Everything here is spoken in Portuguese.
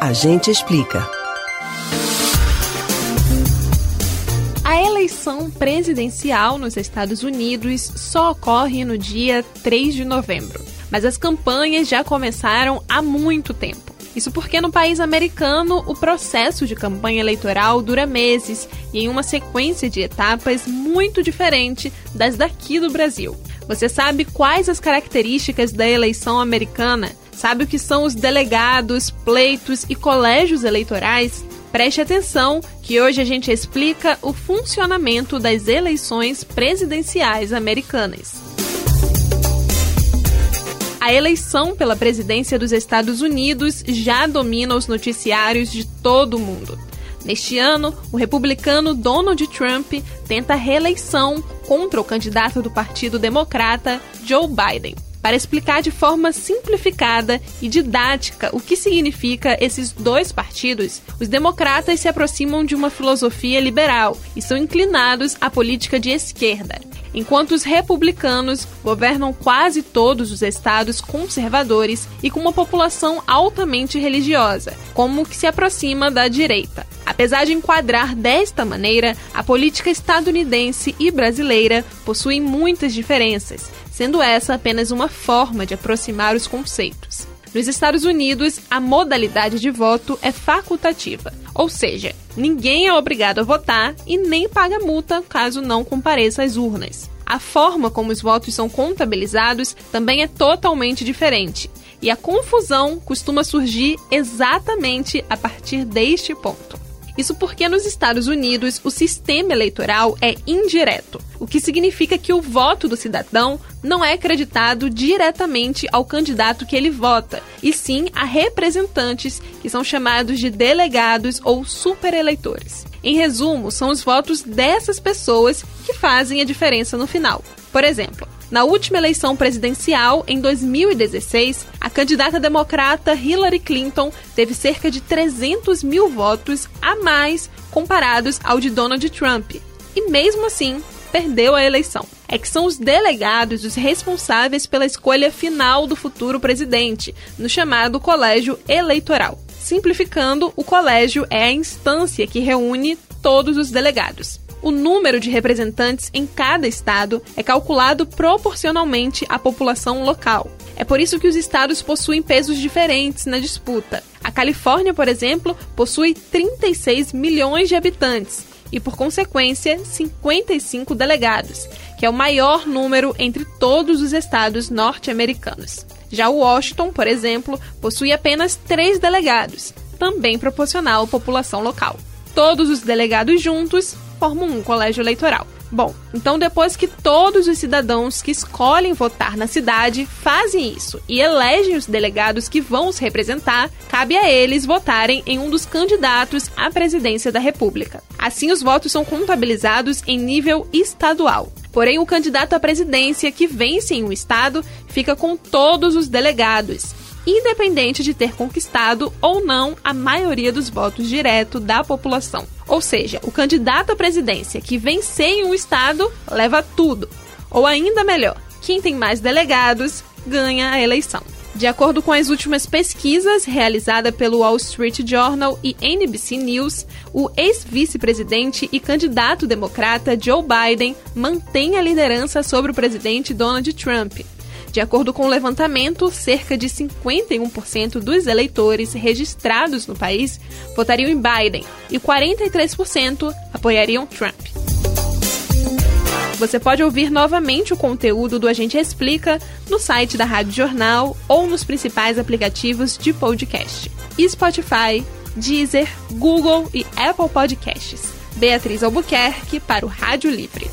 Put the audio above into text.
A gente explica. A eleição presidencial nos Estados Unidos só ocorre no dia 3 de novembro, mas as campanhas já começaram há muito tempo. Isso porque no país americano o processo de campanha eleitoral dura meses e em uma sequência de etapas muito diferente das daqui do Brasil. Você sabe quais as características da eleição americana? Sabe o que são os delegados, pleitos e colégios eleitorais? Preste atenção que hoje a gente explica o funcionamento das eleições presidenciais americanas. A eleição pela presidência dos Estados Unidos já domina os noticiários de todo o mundo. Neste ano, o republicano Donald Trump tenta reeleição contra o candidato do Partido Democrata, Joe Biden. Para explicar de forma simplificada e didática o que significa esses dois partidos, os democratas se aproximam de uma filosofia liberal e são inclinados à política de esquerda, enquanto os republicanos governam quase todos os estados conservadores e com uma população altamente religiosa, como que se aproxima da direita. Apesar de enquadrar desta maneira, a política estadunidense e brasileira possuem muitas diferenças, sendo essa apenas uma forma de aproximar os conceitos. Nos Estados Unidos, a modalidade de voto é facultativa, ou seja, ninguém é obrigado a votar e nem paga multa caso não compareça às urnas. A forma como os votos são contabilizados também é totalmente diferente, e a confusão costuma surgir exatamente a partir deste ponto. Isso porque nos Estados Unidos o sistema eleitoral é indireto, o que significa que o voto do cidadão não é acreditado diretamente ao candidato que ele vota, e sim a representantes, que são chamados de delegados ou supereleitores. Em resumo, são os votos dessas pessoas que fazem a diferença no final. Por exemplo, na última eleição presidencial, em 2016, a candidata democrata Hillary Clinton teve cerca de 300 mil votos a mais comparados ao de Donald Trump. E mesmo assim, perdeu a eleição. É que são os delegados os responsáveis pela escolha final do futuro presidente, no chamado colégio eleitoral. Simplificando, o colégio é a instância que reúne todos os delegados o número de representantes em cada estado é calculado proporcionalmente à população local. É por isso que os estados possuem pesos diferentes na disputa. A Califórnia, por exemplo, possui 36 milhões de habitantes e, por consequência, 55 delegados, que é o maior número entre todos os estados norte-americanos. Já Washington, por exemplo, possui apenas três delegados, também proporcional à população local. Todos os delegados juntos formam um colégio eleitoral. Bom, então depois que todos os cidadãos que escolhem votar na cidade fazem isso e elegem os delegados que vão os representar, cabe a eles votarem em um dos candidatos à presidência da República. Assim, os votos são contabilizados em nível estadual. Porém, o candidato à presidência que vence em um estado fica com todos os delegados independente de ter conquistado ou não a maioria dos votos direto da população. Ou seja, o candidato à presidência que vencer em um estado leva tudo. Ou ainda melhor, quem tem mais delegados ganha a eleição. De acordo com as últimas pesquisas realizadas pelo Wall Street Journal e NBC News, o ex-vice-presidente e candidato democrata Joe Biden mantém a liderança sobre o presidente Donald Trump. De acordo com o levantamento, cerca de 51% dos eleitores registrados no país votariam em Biden e 43% apoiariam Trump. Você pode ouvir novamente o conteúdo do Agente Explica no site da Rádio Jornal ou nos principais aplicativos de podcast: Spotify, Deezer, Google e Apple Podcasts. Beatriz Albuquerque para o Rádio Livre.